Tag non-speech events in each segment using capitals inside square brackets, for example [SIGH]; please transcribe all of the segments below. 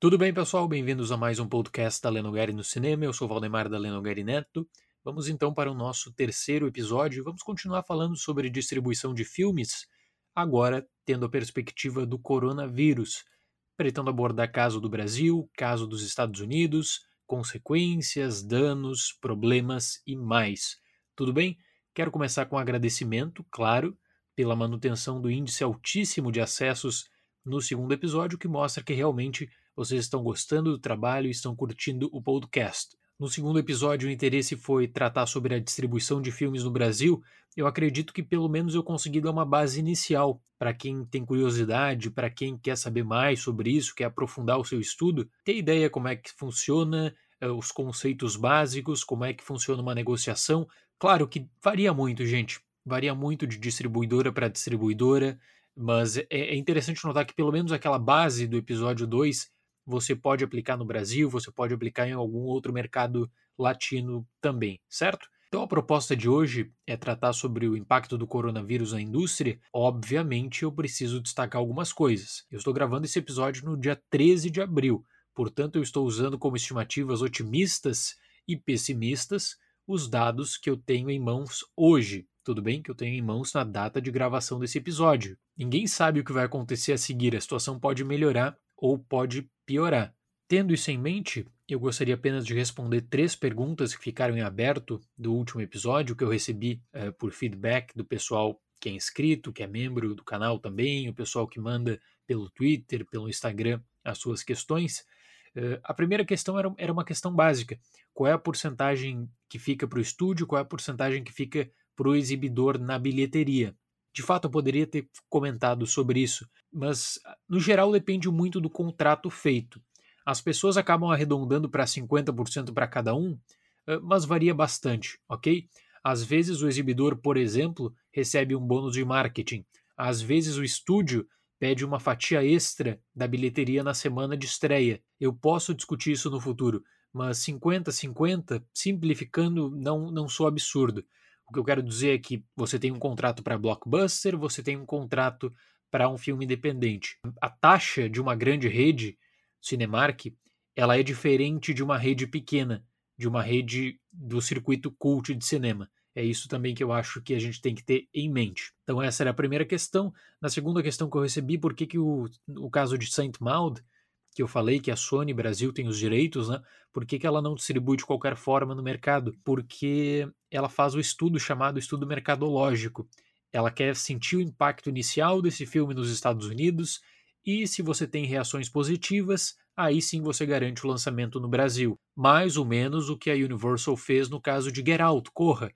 Tudo bem, pessoal? Bem-vindos a mais um podcast da Lenogari no Cinema. Eu sou Valdemar da Lenogari Neto. Vamos então para o nosso terceiro episódio. Vamos continuar falando sobre distribuição de filmes, agora tendo a perspectiva do coronavírus. Pretendo abordar caso do Brasil, caso dos Estados Unidos, consequências, danos, problemas e mais. Tudo bem? Quero começar com um agradecimento, claro, pela manutenção do índice altíssimo de acessos no segundo episódio, que mostra que realmente vocês estão gostando do trabalho e estão curtindo o podcast. No segundo episódio, o interesse foi tratar sobre a distribuição de filmes no Brasil. Eu acredito que pelo menos eu consegui dar uma base inicial para quem tem curiosidade, para quem quer saber mais sobre isso, quer aprofundar o seu estudo, ter ideia como é que funciona, eh, os conceitos básicos, como é que funciona uma negociação. Claro que varia muito, gente. Varia muito de distribuidora para distribuidora, mas é, é interessante notar que pelo menos aquela base do episódio 2 você pode aplicar no Brasil, você pode aplicar em algum outro mercado latino também, certo? Então a proposta de hoje é tratar sobre o impacto do coronavírus na indústria. Obviamente eu preciso destacar algumas coisas. Eu estou gravando esse episódio no dia 13 de abril, portanto eu estou usando como estimativas otimistas e pessimistas os dados que eu tenho em mãos hoje. Tudo bem que eu tenho em mãos na data de gravação desse episódio. Ninguém sabe o que vai acontecer a seguir, a situação pode melhorar ou pode piorar. Tendo isso em mente, eu gostaria apenas de responder três perguntas que ficaram em aberto do último episódio que eu recebi uh, por feedback do pessoal que é inscrito, que é membro do canal também, o pessoal que manda pelo Twitter, pelo Instagram as suas questões. Uh, a primeira questão era, era uma questão básica: qual é a porcentagem que fica para o estúdio, qual é a porcentagem que fica para o exibidor na bilheteria? De fato, eu poderia ter comentado sobre isso, mas no geral depende muito do contrato feito. As pessoas acabam arredondando para 50% para cada um, mas varia bastante, ok? Às vezes o exibidor, por exemplo, recebe um bônus de marketing. Às vezes o estúdio pede uma fatia extra da bilheteria na semana de estreia. Eu posso discutir isso no futuro, mas 50-50, simplificando, não, não sou absurdo. O que eu quero dizer é que você tem um contrato para blockbuster, você tem um contrato para um filme independente. A taxa de uma grande rede, Cinemark, ela é diferente de uma rede pequena, de uma rede do circuito cult de cinema. É isso também que eu acho que a gente tem que ter em mente. Então essa era a primeira questão. Na segunda questão que eu recebi, por que, que o, o caso de Saint Maud que eu falei que a Sony Brasil tem os direitos, né? Por que, que ela não distribui de qualquer forma no mercado? Porque ela faz o estudo chamado estudo mercadológico. Ela quer sentir o impacto inicial desse filme nos Estados Unidos e se você tem reações positivas, aí sim você garante o lançamento no Brasil. Mais ou menos o que a Universal fez no caso de Get Out, Corra.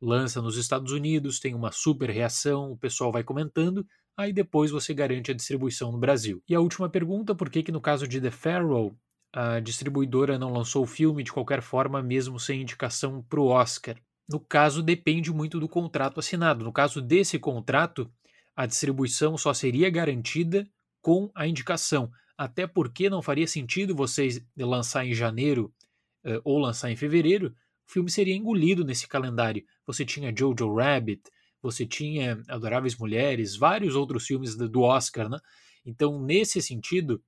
Lança nos Estados Unidos, tem uma super reação, o pessoal vai comentando, aí depois você garante a distribuição no Brasil. E a última pergunta, por que que no caso de The Farewell, a distribuidora não lançou o filme de qualquer forma, mesmo sem indicação para o Oscar? No caso, depende muito do contrato assinado. No caso desse contrato, a distribuição só seria garantida com a indicação. Até porque não faria sentido vocês lançar em janeiro uh, ou lançar em fevereiro, o filme seria engolido nesse calendário. Você tinha Jojo Rabbit, você tinha Adoráveis Mulheres, vários outros filmes do Oscar, né? Então, nesse sentido,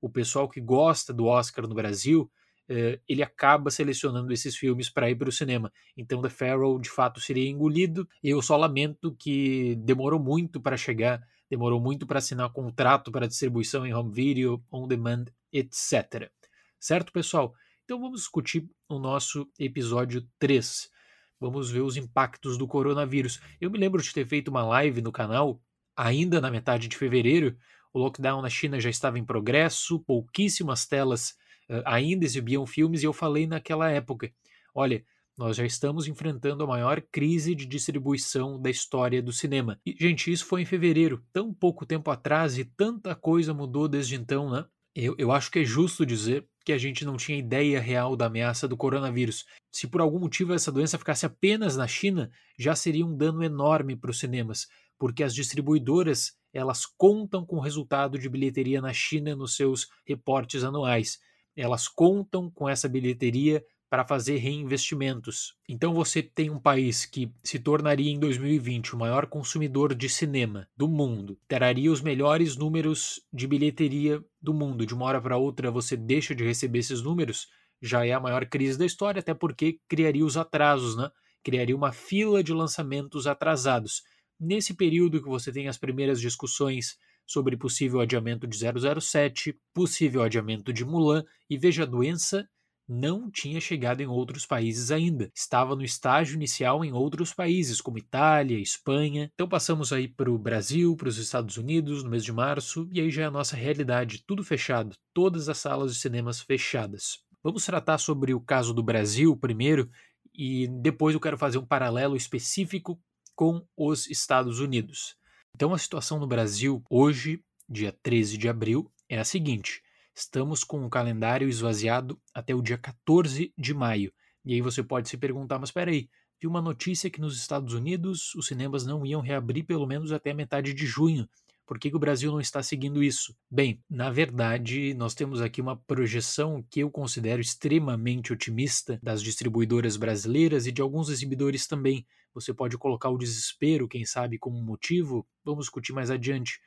o pessoal que gosta do Oscar no Brasil, eh, ele acaba selecionando esses filmes para ir para o cinema. Então, The Farewell, de fato, seria engolido. Eu só lamento que demorou muito para chegar, demorou muito para assinar contrato para distribuição em home video, on demand, etc. Certo, pessoal? Então, vamos discutir o nosso episódio 3 vamos ver os impactos do coronavírus. Eu me lembro de ter feito uma live no canal, ainda na metade de fevereiro. O lockdown na China já estava em progresso, pouquíssimas telas uh, ainda exibiam filmes, e eu falei naquela época: olha, nós já estamos enfrentando a maior crise de distribuição da história do cinema. E, gente, isso foi em fevereiro, tão pouco tempo atrás, e tanta coisa mudou desde então, né? Eu, eu acho que é justo dizer que a gente não tinha ideia real da ameaça do coronavírus. Se por algum motivo essa doença ficasse apenas na China, já seria um dano enorme para os cinemas, porque as distribuidoras elas contam com o resultado de bilheteria na China nos seus reportes anuais. Elas contam com essa bilheteria para fazer reinvestimentos. Então você tem um país que se tornaria em 2020 o maior consumidor de cinema do mundo, traria os melhores números de bilheteria do mundo. De uma hora para outra você deixa de receber esses números, já é a maior crise da história, até porque criaria os atrasos, né? Criaria uma fila de lançamentos atrasados. Nesse período que você tem as primeiras discussões sobre possível adiamento de 007, possível adiamento de Mulan e veja a doença não tinha chegado em outros países ainda. Estava no estágio inicial em outros países, como Itália, Espanha. Então passamos aí para o Brasil, para os Estados Unidos no mês de março, e aí já é a nossa realidade, tudo fechado, todas as salas de cinemas fechadas. Vamos tratar sobre o caso do Brasil primeiro, e depois eu quero fazer um paralelo específico com os Estados Unidos. Então a situação no Brasil hoje, dia 13 de abril, é a seguinte: Estamos com o calendário esvaziado até o dia 14 de maio. E aí você pode se perguntar, mas espera aí, vi uma notícia que nos Estados Unidos os cinemas não iam reabrir pelo menos até metade de junho. Por que, que, o Brasil não está seguindo isso? Bem, na verdade, nós temos aqui uma projeção que eu considero extremamente otimista das distribuidoras brasileiras e de alguns exibidores também. Você pode colocar o desespero, quem sabe, como motivo, vamos discutir mais adiante.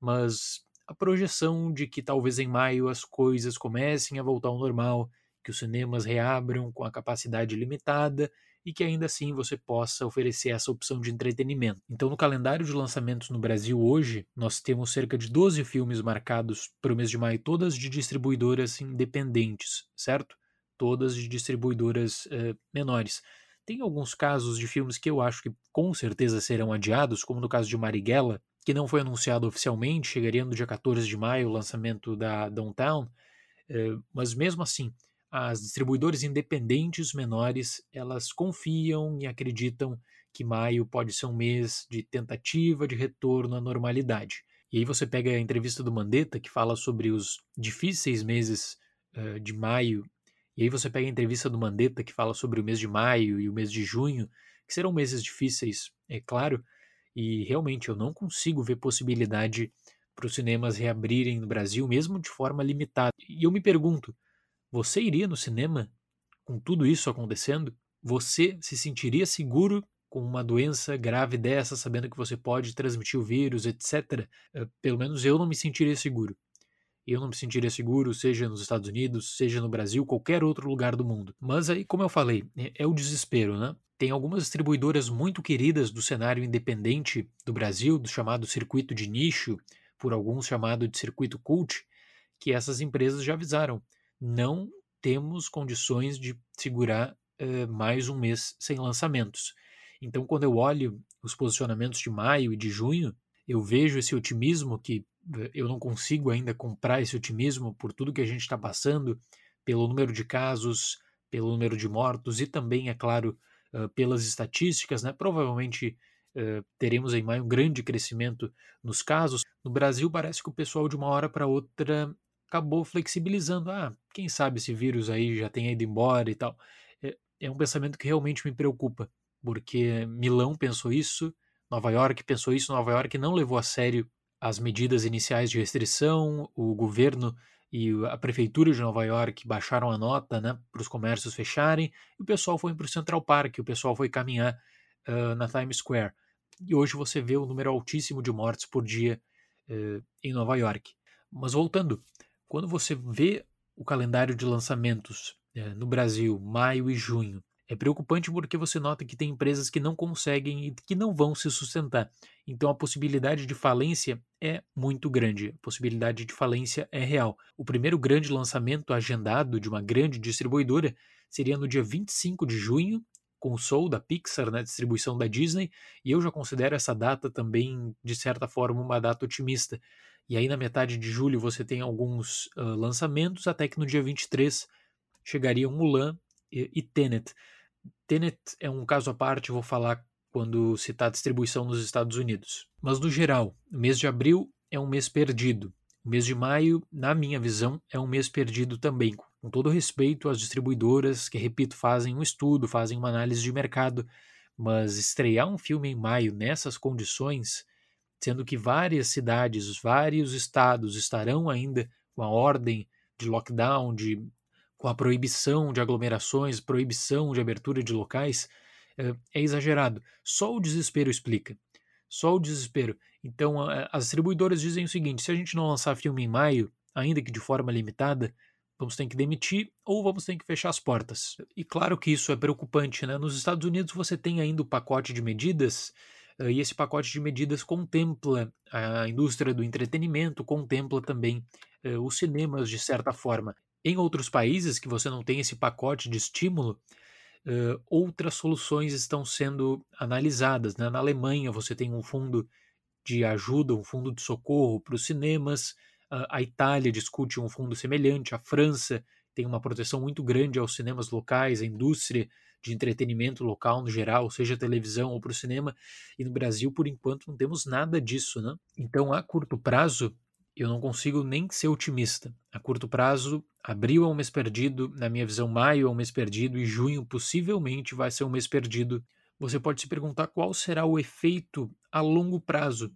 Mas a projeção de que talvez em maio as coisas comecem a voltar ao normal, que os cinemas reabram com a capacidade limitada e que ainda assim você possa oferecer essa opção de entretenimento. Então, no calendário de lançamentos no Brasil hoje, nós temos cerca de 12 filmes marcados para o mês de maio, todas de distribuidoras independentes, certo? Todas de distribuidoras uh, menores. Tem alguns casos de filmes que eu acho que com certeza serão adiados, como no caso de Marighella, que não foi anunciado oficialmente, chegaria no dia 14 de maio o lançamento da Downtown, eh, mas mesmo assim, as distribuidoras independentes menores, elas confiam e acreditam que maio pode ser um mês de tentativa de retorno à normalidade. E aí você pega a entrevista do Mandetta, que fala sobre os difíceis meses uh, de maio, e aí você pega a entrevista do Mandetta, que fala sobre o mês de maio e o mês de junho, que serão meses difíceis, é claro, e realmente eu não consigo ver possibilidade para os cinemas reabrirem no Brasil, mesmo de forma limitada. E eu me pergunto: você iria no cinema com tudo isso acontecendo? Você se sentiria seguro com uma doença grave dessa, sabendo que você pode transmitir o vírus, etc? Eh, pelo menos eu não me sentiria seguro. Eu não me sentiria seguro, seja nos Estados Unidos, seja no Brasil, qualquer outro lugar do mundo. Mas aí, como eu falei, é, é o desespero, né? Tem algumas distribuidoras muito queridas do cenário independente do Brasil, do chamado circuito de nicho, por alguns chamado de circuito cult, que essas empresas já avisaram. Não temos condições de segurar uh, mais um mês sem lançamentos. Então, quando eu olho os posicionamentos de maio e de junho, eu vejo esse otimismo que eu não consigo ainda comprar esse otimismo por tudo que a gente está passando, pelo número de casos, pelo número de mortos e também, é claro, pelas estatísticas, né, provavelmente teremos em maio um grande crescimento nos casos. No Brasil, parece que o pessoal de uma hora para outra acabou flexibilizando. Ah, quem sabe esse vírus aí já tenha ido embora e tal. É, é um pensamento que realmente me preocupa, porque Milão pensou isso, Nova York pensou isso, Nova York não levou a sério as medidas iniciais de restrição, o governo e a prefeitura de Nova York baixaram a nota né, para os comércios fecharem, e o pessoal foi para o Central Park, o pessoal foi caminhar uh, na Times Square. E hoje você vê o um número altíssimo de mortes por dia uh, em Nova York. Mas voltando, quando você vê o calendário de lançamentos uh, no Brasil, maio e junho, é preocupante porque você nota que tem empresas que não conseguem e que não vão se sustentar. Então a possibilidade de falência é muito grande. A possibilidade de falência é real. O primeiro grande lançamento agendado de uma grande distribuidora seria no dia 25 de junho, com o Soul da Pixar, na né, distribuição da Disney, e eu já considero essa data também, de certa forma, uma data otimista. E aí, na metade de julho, você tem alguns uh, lançamentos, até que no dia 23 chegariam Mulan e, e Tenet. Tenet é um caso à parte, vou falar quando citar a distribuição nos Estados Unidos. Mas no geral, o mês de abril é um mês perdido. O mês de maio, na minha visão, é um mês perdido também. Com todo respeito às distribuidoras que, repito, fazem um estudo, fazem uma análise de mercado, mas estrear um filme em maio nessas condições, sendo que várias cidades, vários estados estarão ainda com a ordem de lockdown, de com a proibição de aglomerações, proibição de abertura de locais, é, é exagerado. Só o desespero explica. Só o desespero. Então, as distribuidoras dizem o seguinte: se a gente não lançar filme em maio, ainda que de forma limitada, vamos ter que demitir ou vamos ter que fechar as portas. E claro que isso é preocupante, né? Nos Estados Unidos você tem ainda o pacote de medidas e esse pacote de medidas contempla a indústria do entretenimento, contempla também uh, os cinemas de certa forma. Em outros países que você não tem esse pacote de estímulo, uh, outras soluções estão sendo analisadas. Né? Na Alemanha você tem um fundo de ajuda, um fundo de socorro para os cinemas. Uh, a Itália discute um fundo semelhante. A França tem uma proteção muito grande aos cinemas locais, à indústria de entretenimento local no geral, seja televisão ou para o cinema. E no Brasil, por enquanto, não temos nada disso, né? Então, a curto prazo, eu não consigo nem ser otimista. A curto prazo, abril é um mês perdido, na minha visão, maio é um mês perdido e junho possivelmente vai ser um mês perdido. Você pode se perguntar qual será o efeito a longo prazo.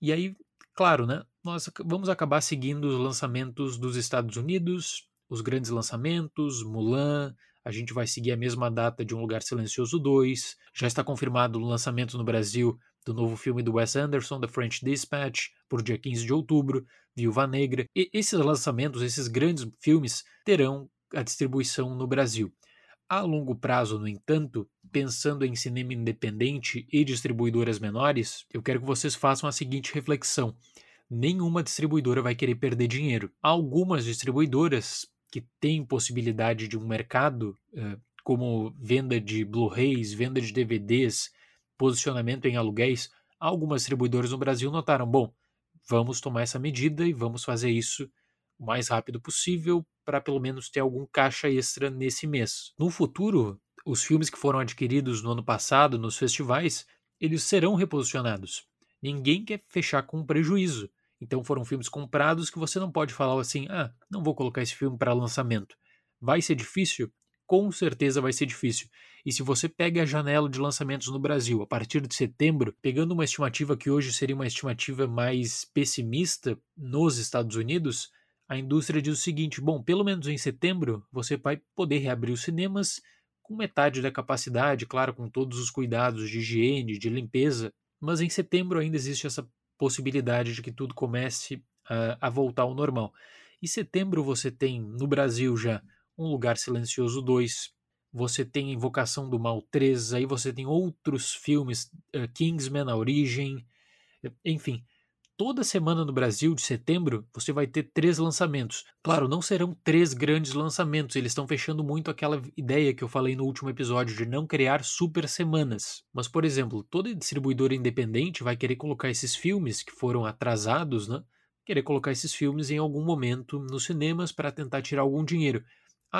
E aí, claro, né? Nós vamos acabar seguindo os lançamentos dos Estados Unidos, os grandes lançamentos, Mulan, a gente vai seguir a mesma data de Um Lugar Silencioso 2. Já está confirmado o lançamento no Brasil do novo filme do Wes Anderson, The French Dispatch, por dia 15 de outubro, Viúva Negra. E esses lançamentos, esses grandes filmes, terão a distribuição no Brasil. A longo prazo, no entanto, pensando em cinema independente e distribuidoras menores, eu quero que vocês façam a seguinte reflexão. Nenhuma distribuidora vai querer perder dinheiro. Algumas distribuidoras que tem possibilidade de um mercado, uh, como venda de Blu-rays, venda de DVDs, posicionamento em aluguéis, algumas distribuidoras no Brasil notaram: bom, vamos tomar essa medida e vamos fazer isso o mais rápido possível para pelo menos ter algum caixa extra nesse mês. No futuro, os filmes que foram adquiridos no ano passado nos festivais, eles serão reposicionados. Ninguém quer fechar com prejuízo. Então foram filmes comprados que você não pode falar assim: ah, não vou colocar esse filme para lançamento. Vai ser difícil? Com certeza vai ser difícil. E se você pega a janela de lançamentos no Brasil a partir de setembro, pegando uma estimativa que hoje seria uma estimativa mais pessimista nos Estados Unidos, a indústria diz o seguinte: bom, pelo menos em setembro você vai poder reabrir os cinemas com metade da capacidade, claro, com todos os cuidados de higiene, de limpeza, mas em setembro ainda existe essa possibilidade de que tudo comece a, a voltar ao normal. Em setembro você tem no Brasil já Um Lugar Silencioso 2, você tem Invocação do Mal 3, aí você tem outros filmes, uh, Kingsman, A Origem, enfim, toda semana no Brasil de setembro você vai ter três lançamentos. Claro, não serão três grandes lançamentos, eles estão fechando muito aquela ideia que eu falei no último episódio de não criar super semanas. Mas, por exemplo, toda distribuidora independente vai querer colocar esses filmes que foram atrasados, né? Querer colocar esses filmes em algum momento nos cinemas para tentar tirar algum dinheiro.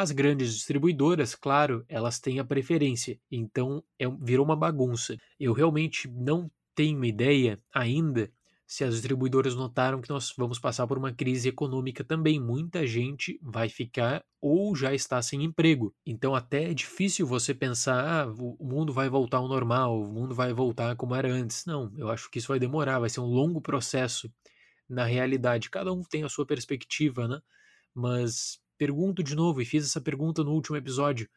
As grandes distribuidoras, claro, elas têm a preferência, então é, virou uma bagunça. Eu realmente não tenho ideia ainda se as distribuidoras notaram que nós vamos passar por uma crise econômica também, muita gente vai ficar ou já está sem emprego. Então até é difícil você pensar, ah, o mundo vai voltar ao normal, o mundo vai voltar como era antes. Não, eu acho que isso vai demorar, vai ser um longo processo. Na realidade, cada um tem a sua perspectiva, né? Mas pergunto de novo, e fiz essa pergunta no último episódio: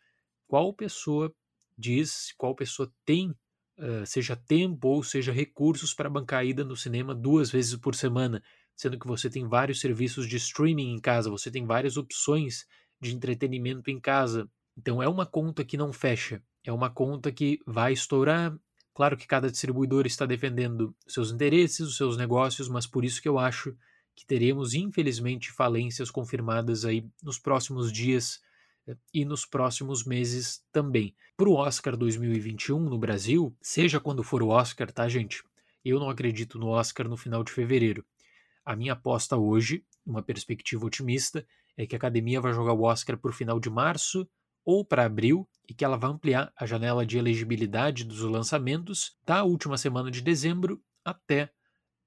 qual pessoa diz, qual pessoa tem uh, seja tempo ou seja recursos para bancar a ida no cinema duas vezes por semana, sendo que você tem vários serviços de streaming em casa, você tem várias opções de entretenimento em casa. Então é uma conta que não fecha, é uma conta que vai estourar. Claro que cada distribuidor está defendendo seus interesses, os seus negócios, mas por isso que eu acho que teremos, infelizmente, falências confirmadas aí nos próximos dias e nos próximos meses também. Para o Oscar 2021 no Brasil, seja quando for o Oscar, tá, gente? Eu não acredito no Oscar no final de fevereiro. A minha aposta hoje, uma perspectiva otimista, é que a academia vai jogar o Oscar para o final de março ou para abril e que ela vai ampliar a janela de elegibilidade dos lançamentos da última semana de dezembro até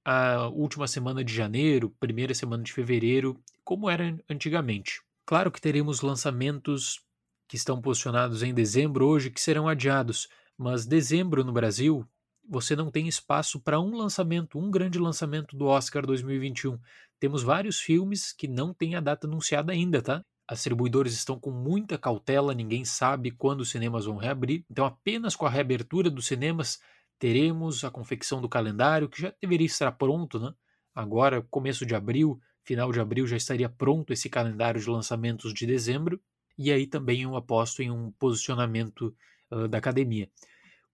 a última semana de janeiro, primeira semana de fevereiro, como era antigamente. Claro que teremos lançamentos que estão posicionados em dezembro hoje que serão adiados, mas dezembro no Brasil você não tem espaço para um lançamento, um grande lançamento do Oscar 2021. Temos vários filmes que não têm a data anunciada ainda, tá? as distribuidoras estão com muita cautela, ninguém sabe quando os cinemas vão reabrir. Então, apenas com a reabertura dos cinemas teremos a confecção do calendário, que já deveria estar pronto, né? Agora, começo de abril, final de abril, já estaria pronto esse calendário de lançamentos de dezembro. E aí também eu aposto em um posicionamento uh, da academia.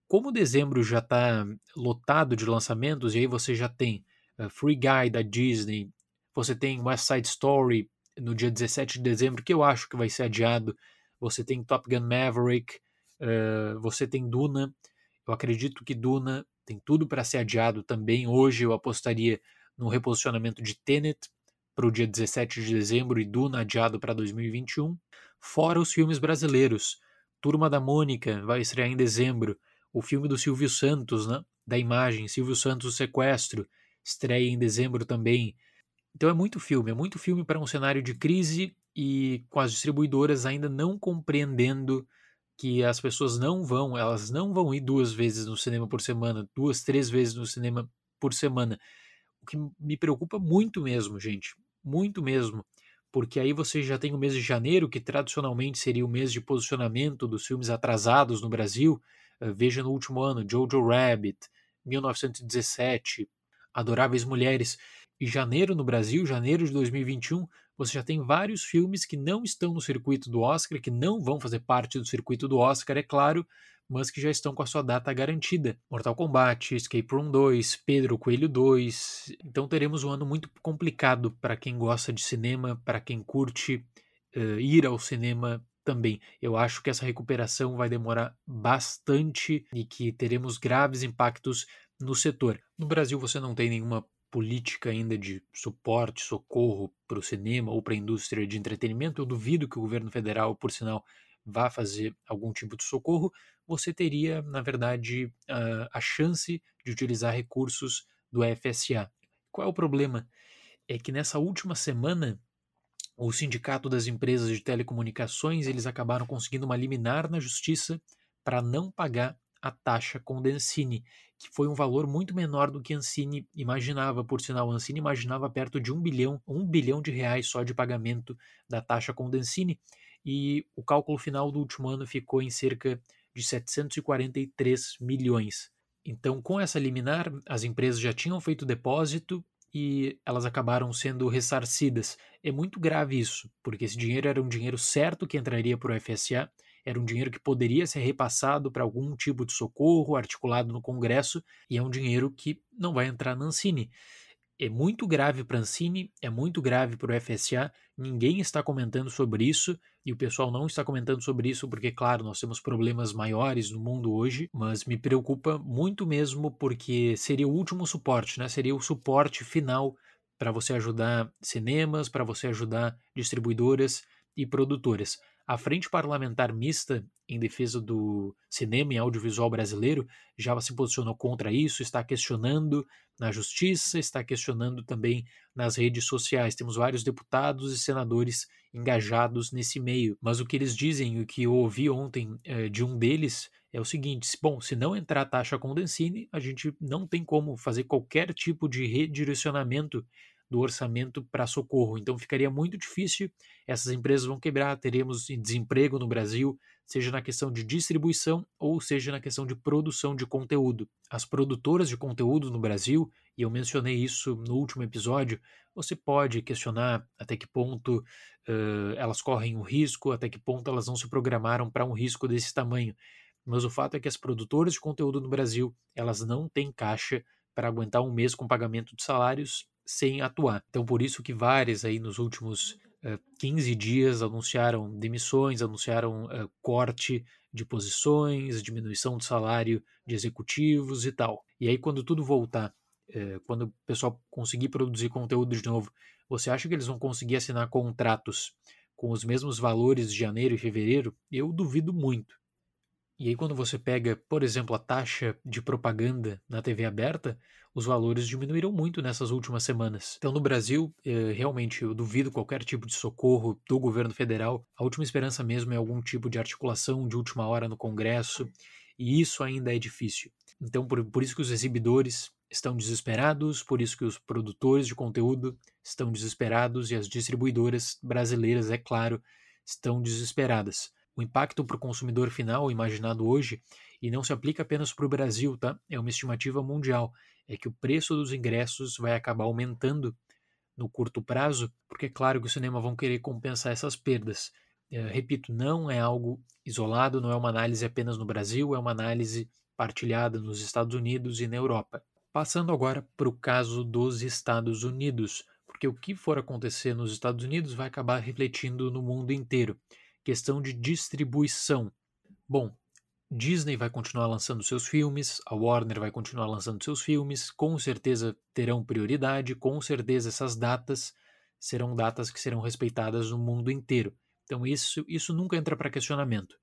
Como dezembro já está lotado de lançamentos, e aí você já tem uh, Free Guy da Disney, você tem West Side Story no dia 17 de dezembro, que eu acho que vai ser adiado. Você tem Top Gun Maverick, uh, você tem Duna. Eu acredito que Duna tem tudo para ser adiado também. Hoje eu apostaria no reposicionamento de Tenet para o dia 17 de dezembro e Duna adiado para 2021. Fora os filmes brasileiros. Turma da Mônica vai estrear em dezembro. O filme do Silvio Santos, né? da imagem, Silvio Santos Sequestro, estreia em dezembro também. Então é muito filme, é muito filme para um cenário de crise e com as distribuidoras ainda não compreendendo que as pessoas não vão, elas não vão ir duas vezes no cinema por semana, duas, três vezes no cinema por semana. O que me preocupa muito mesmo, gente, muito mesmo, porque aí você já tem o mês de janeiro, que tradicionalmente seria o mês de posicionamento dos filmes atrasados no Brasil. Uh, veja no último ano, Jojo Rabbit, 1917, Adoráveis Mulheres e janeiro no Brasil, janeiro de 2021, você já tem vários filmes que não estão no circuito do Oscar, que não vão fazer parte do circuito do Oscar, é claro, mas que já estão com a sua data garantida. Mortal Kombat, Escape Room 2, Pedro Coelho 2. Então teremos um ano muito complicado para quem gosta de cinema, para quem curte uh, ir ao cinema também. Eu acho que essa recuperação vai demorar bastante e que teremos graves impactos no setor. No Brasil você não tem nenhuma política ainda de suporte, socorro para o cinema ou para a indústria de entretenimento, eu duvido que o governo federal, por sinal, vá fazer algum tipo de socorro, você teria, na verdade, a, a chance de utilizar recursos do FSA. Qual é o problema? É que nessa última semana, o Sindicato das Empresas de Telecomunicações eles acabaram conseguindo uma liminar na justiça para não pagar a taxa Condensini, que foi um valor muito menor do que Ancine imaginava. Por sinal, Ancine imaginava perto de um bilhão, um bilhão de reais só de pagamento da taxa Condensini, e o cálculo final do último ano ficou em cerca de 743 milhões. Então, com essa liminar, as empresas já tinham feito depósito e elas acabaram sendo ressarcidas. É muito grave isso, porque esse dinheiro era um dinheiro certo que entraria para o FSA era um dinheiro que poderia ser repassado para algum tipo de socorro articulado no Congresso e é um dinheiro que não vai entrar na Ancine. É muito grave para a Ancine, é muito grave para o FSA, ninguém está comentando sobre isso e o pessoal não está comentando sobre isso porque, claro, nós temos problemas maiores no mundo hoje, mas me preocupa muito mesmo porque seria o último suporte, né? seria o suporte final para você ajudar cinemas, para você ajudar distribuidoras e produtoras. A Frente Parlamentar Mista em defesa do cinema e audiovisual brasileiro já se posicionou contra isso, está questionando na justiça, está questionando também nas redes sociais. Temos vários deputados e senadores engajados nesse meio. Mas o que eles dizem, o que eu ouvi ontem é, de um deles, é o seguinte: bom, se não entrar taxa Condensine, a gente não tem como fazer qualquer tipo de redirecionamento do orçamento para socorro. Então ficaria muito difícil, essas empresas vão quebrar, teremos desemprego no Brasil, seja na questão de distribuição ou seja na questão de produção de conteúdo. As produtoras de conteúdo no Brasil, e eu mencionei isso no último episódio, você pode questionar até que ponto uh, elas correm um risco, até que ponto elas não se programaram para um risco desse tamanho. Mas o fato é que as produtoras de conteúdo no Brasil, elas não têm caixa para aguentar um mês com pagamento de salários sem atuar. Então, por isso que várias aí nos últimos uh, 15 dias anunciaram demissões, anunciaram uh, corte de posições, diminuição do salário de executivos e tal. E aí, quando tudo voltar, uh, quando o pessoal conseguir produzir conteúdo de novo, você acha que eles vão conseguir assinar contratos com os mesmos valores de janeiro e fevereiro? Eu duvido muito. E aí, quando você pega, por exemplo, a taxa de propaganda na TV aberta, os valores diminuíram muito nessas últimas semanas. Então, no Brasil, eh, realmente, eu duvido qualquer tipo de socorro do governo federal. A última esperança mesmo é algum tipo de articulação de última hora no Congresso, e isso ainda é difícil. Então, por, por isso que os exibidores estão desesperados, por isso que os produtores de conteúdo estão desesperados e as distribuidoras brasileiras, é claro, estão desesperadas. O impacto para o consumidor final, imaginado hoje, e não se aplica apenas para o Brasil, tá? É uma estimativa mundial. É que o preço dos ingressos vai acabar aumentando no curto prazo, porque é claro que o cinema vão querer compensar essas perdas. É, repito, não é algo isolado, não é uma análise apenas no Brasil, é uma análise partilhada nos Estados Unidos e na Europa. Passando agora para o caso dos Estados Unidos, porque o que for acontecer nos Estados Unidos vai acabar refletindo no mundo inteiro. Questão de distribuição. Bom, Disney vai continuar lançando seus filmes, a Warner vai continuar lançando seus filmes, com certeza terão prioridade, com certeza essas datas serão datas que serão respeitadas no mundo inteiro. Então isso, isso nunca entra para questionamento. O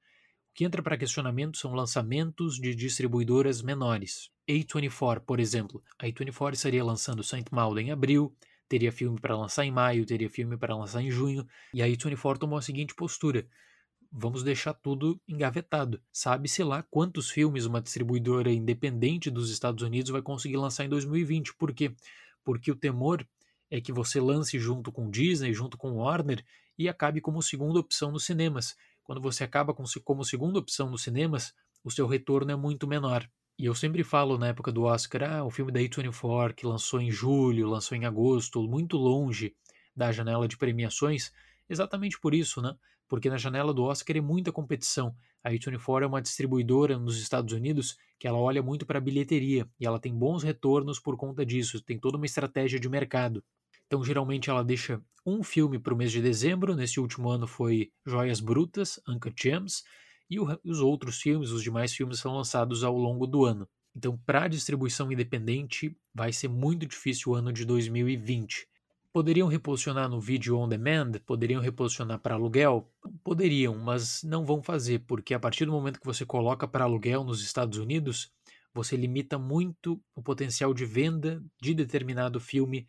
que entra para questionamento são lançamentos de distribuidoras menores. A24, por exemplo. A A24 estaria lançando Saint Maud em abril, teria filme para lançar em maio, teria filme para lançar em junho, e a A24 tomou a seguinte postura: vamos deixar tudo engavetado. Sabe-se lá quantos filmes uma distribuidora independente dos Estados Unidos vai conseguir lançar em 2020. Por quê? Porque o temor é que você lance junto com Disney, junto com Warner e acabe como segunda opção nos cinemas. Quando você acaba com, como segunda opção nos cinemas, o seu retorno é muito menor. E eu sempre falo na época do Oscar, ah, o filme da A24 que lançou em julho, lançou em agosto, muito longe da janela de premiações, exatamente por isso, né? porque na janela do Oscar é muita competição. A A24 é uma distribuidora nos Estados Unidos que ela olha muito para a bilheteria e ela tem bons retornos por conta disso, tem toda uma estratégia de mercado. Então, geralmente, ela deixa um filme para o mês de dezembro. Nesse último ano foi Joias Brutas, Uncut Gems, e os outros filmes, os demais filmes, são lançados ao longo do ano. Então, para distribuição independente, vai ser muito difícil o ano de 2020. Poderiam reposicionar no vídeo on demand? Poderiam reposicionar para aluguel? Poderiam, mas não vão fazer, porque a partir do momento que você coloca para aluguel nos Estados Unidos, você limita muito o potencial de venda de determinado filme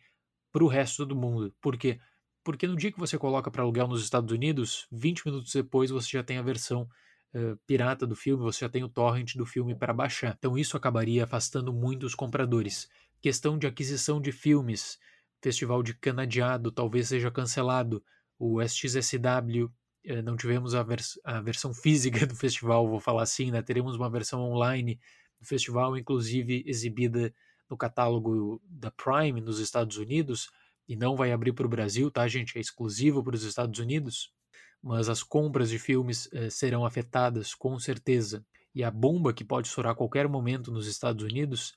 para o resto do mundo. Por quê? Porque no dia que você coloca para aluguel nos Estados Unidos, 20 minutos depois você já tem a versão uh, pirata do filme, você já tem o torrent do filme para baixar. Então isso acabaria afastando muitos compradores. Questão de aquisição de filmes Festival de Canadiado talvez seja cancelado. O SXSW, eh, não tivemos a, vers a, versão [LAUGHS] física do festival, vou falar assim, né? Teremos uma versão online do festival, inclusive exibida no catálogo da Prime nos Estados Unidos, e não vai abrir para o Brasil, tá, gente? É exclusivo para os Estados Unidos. Mas as compras de filmes eh, serão afetadas com certeza. E a bomba que pode estourar a qualquer momento nos Estados Unidos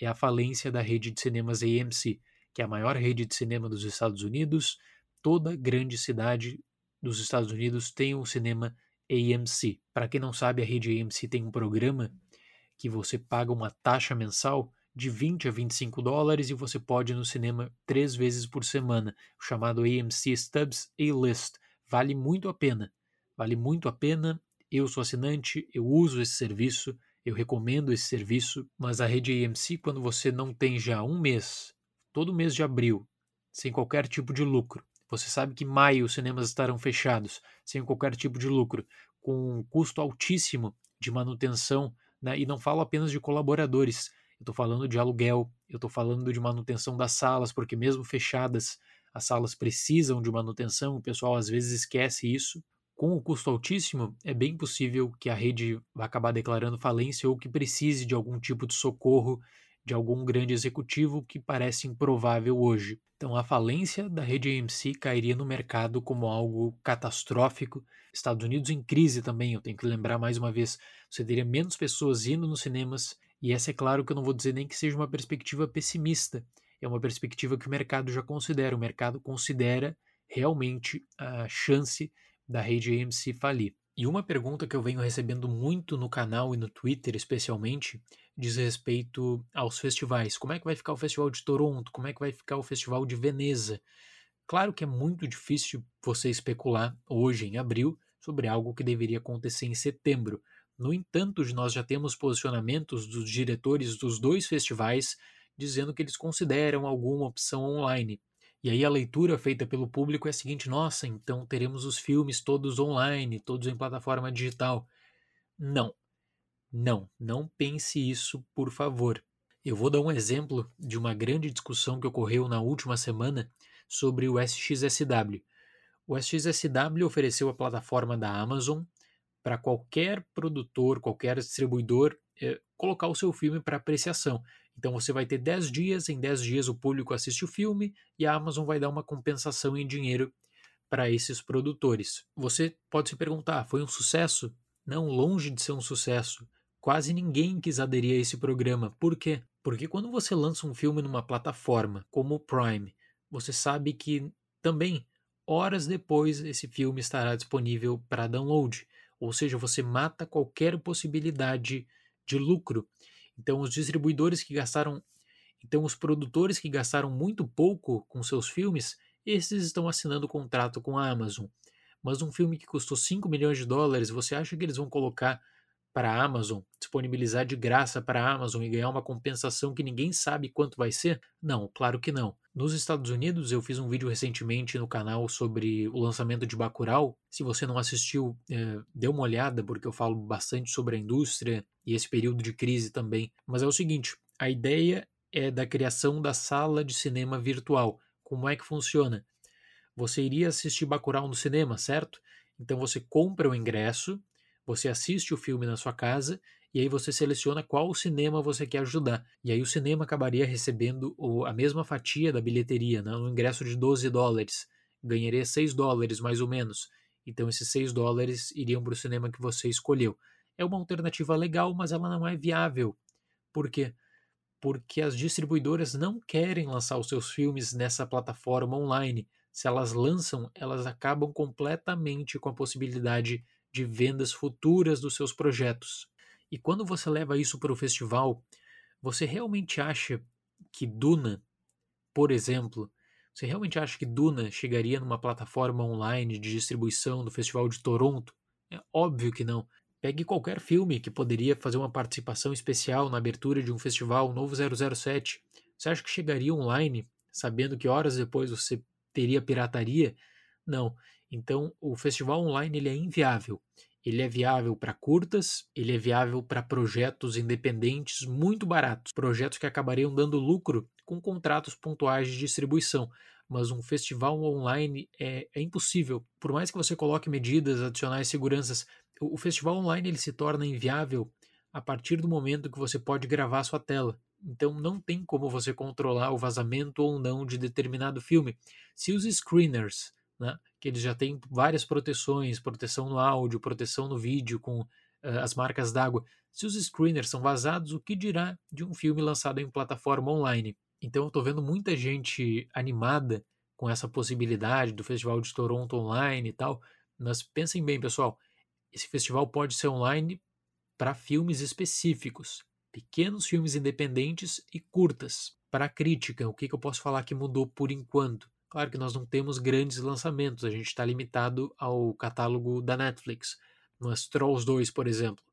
é a falência da rede de cinemas AMC que é a maior rede de cinema dos Estados Unidos. Toda grande cidade dos Estados Unidos tem um cinema AMC. Para quem não sabe, a rede AMC tem um programa que você paga uma taxa mensal de 20 a 25 dólares e você pode ir no cinema três vezes por semana, chamado AMC Stubs A-List. Vale muito a pena. Vale muito a pena. Eu sou assinante, eu uso esse serviço, eu recomendo esse serviço, mas a rede AMC, quando você não tem já um mês todo mês de abril, sem qualquer tipo de lucro. Você sabe que maio os cinemas estarão fechados, sem qualquer tipo de lucro, com um custo altíssimo de manutenção, né? e não falo apenas de colaboradores, eu estou falando de aluguel, eu estou falando de manutenção das salas, porque mesmo fechadas, as salas precisam de manutenção, o pessoal às vezes esquece isso. Com o custo altíssimo, é bem possível que a rede vá acabar declarando falência ou que precise de algum tipo de socorro de algum grande executivo que parece improvável hoje. Então, a falência da rede AMC cairia no mercado como algo catastrófico. Estados Unidos em crise também, eu tenho que lembrar mais uma vez, você teria menos pessoas indo nos cinemas, e essa é claro que eu não vou dizer nem que seja uma perspectiva pessimista, é uma perspectiva que o mercado já considera. O mercado considera realmente a chance da rede AMC falir. E uma pergunta que eu venho recebendo muito no canal e no Twitter, especialmente, diz respeito aos festivais. Como é que vai ficar o Festival de Toronto? Como é que vai ficar o Festival de Veneza? Claro que é muito difícil você especular hoje, em abril, sobre algo que deveria acontecer em setembro. No entanto, nós já temos posicionamentos dos diretores dos dois festivais dizendo que eles consideram alguma opção online. E aí a leitura feita pelo público é a seguinte: nossa, então teremos os filmes todos online, todos em plataforma digital. Não. Não, não pense isso, por favor. Eu vou dar um exemplo de uma grande discussão que ocorreu na última semana sobre o SXSW. O SXSW ofereceu a plataforma da Amazon para qualquer produtor, qualquer distribuidor é, colocar o seu filme para apreciação. Então você vai ter 10 dias, em 10 dias o público assiste o filme e a Amazon vai dar uma compensação em dinheiro para esses produtores. Você pode se perguntar, foi um sucesso? Não, longe de ser um sucesso. Quase ninguém quis aderir a esse programa. Por quê? Porque quando você lança um filme numa plataforma como o Prime, você sabe que também horas depois esse filme estará disponível para download. Ou seja, você mata qualquer possibilidade de lucro. Então, os distribuidores que gastaram, então os produtores que gastaram muito pouco com seus filmes, esses estão assinando contrato com a Amazon. Mas um filme que custou 5 milhões de dólares, você acha que eles vão colocar para a Amazon, disponibilizar de graça para a Amazon e ganhar uma compensação que ninguém sabe quanto vai ser? Não, claro que não. Nos Estados Unidos, eu fiz um vídeo recentemente no canal sobre o lançamento de Bacurau. Se você não assistiu, é, dê uma olhada, porque eu falo bastante sobre a indústria e esse período de crise também. Mas é o seguinte, a ideia é da criação da sala de cinema virtual. Como é que funciona? Você iria assistir Bacurau no cinema, certo? Então você compra o ingresso, você assiste o filme na sua casa e aí você seleciona qual cinema você quer ajudar. E aí o cinema acabaria recebendo a mesma fatia da bilheteria, né? um ingresso de 12 dólares. Ganharia 6 dólares mais ou menos. Então esses 6 dólares iriam para o cinema que você escolheu. É uma alternativa legal, mas ela não é viável. Por quê? Porque as distribuidoras não querem lançar os seus filmes nessa plataforma online. Se elas lançam, elas acabam completamente com a possibilidade de vendas futuras dos seus projetos. E quando você leva isso para o festival, você realmente acha que Duna, por exemplo, você realmente acha que Duna chegaria numa plataforma online de distribuição do Festival de Toronto? É óbvio que não. Pegue qualquer filme que poderia fazer uma participação especial na abertura de um festival, novo 007. Você acha que chegaria online, sabendo que horas depois você teria pirataria? Não. Então, o festival online ele é inviável. Ele é viável para curtas, ele é viável para projetos independentes muito baratos, projetos que acabariam dando lucro com contratos pontuais de distribuição. Mas um festival online é, é impossível. Por mais que você coloque medidas adicionais seguranças, o, o festival online ele se torna inviável a partir do momento que você pode gravar sua tela. Então não tem como você controlar o vazamento ou não de determinado filme. Se os screeners né? que eles já têm várias proteções, proteção no áudio, proteção no vídeo com uh, as marcas d'água. Se os screeners são vazados, o que dirá de um filme lançado em plataforma online? Então eu estou vendo muita gente animada com essa possibilidade do Festival de Toronto online e tal, mas pensem bem, pessoal, esse festival pode ser online para filmes específicos, pequenos filmes independentes e curtas. Para a crítica, o que, que eu posso falar que mudou por enquanto? Claro que nós não temos grandes lançamentos, a gente está limitado ao catálogo da Netflix. Mas Trolls 2, por exemplo.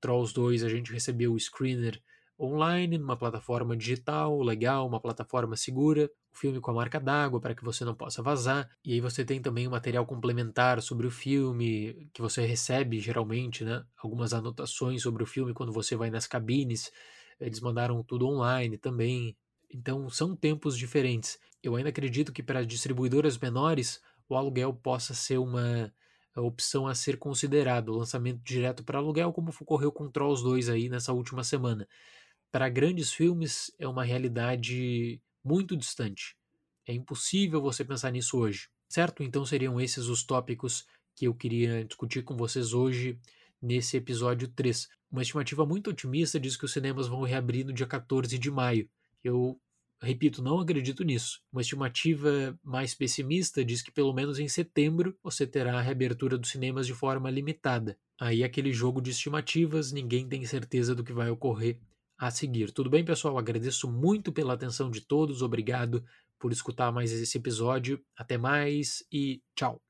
Trolls 2 a gente recebeu o screener online, numa plataforma digital, legal, uma plataforma segura, o filme com a marca d'água para que você não possa vazar. E aí você tem também o um material complementar sobre o filme, que você recebe geralmente, né? Algumas anotações sobre o filme quando você vai nas cabines. Eles mandaram tudo online também. Então são tempos diferentes. Eu ainda acredito que para distribuidoras menores o aluguel possa ser uma opção a ser considerado, o lançamento direto para aluguel, como ocorreu com Trolls 2 aí nessa última semana. Para grandes filmes é uma realidade muito distante. É impossível você pensar nisso hoje. Certo? Então seriam esses os tópicos que eu queria discutir com vocês hoje nesse episódio 3. Uma estimativa muito otimista diz que os cinemas vão reabrir no dia 14 de maio. Eu repito, não acredito nisso. Uma estimativa mais pessimista diz que pelo menos em setembro você terá a reabertura dos cinemas de forma limitada. Aí aquele jogo de estimativas, ninguém tem certeza do que vai ocorrer a seguir. Tudo bem, pessoal? Agradeço muito pela atenção de todos, obrigado por escutar mais esse episódio. Até mais e tchau.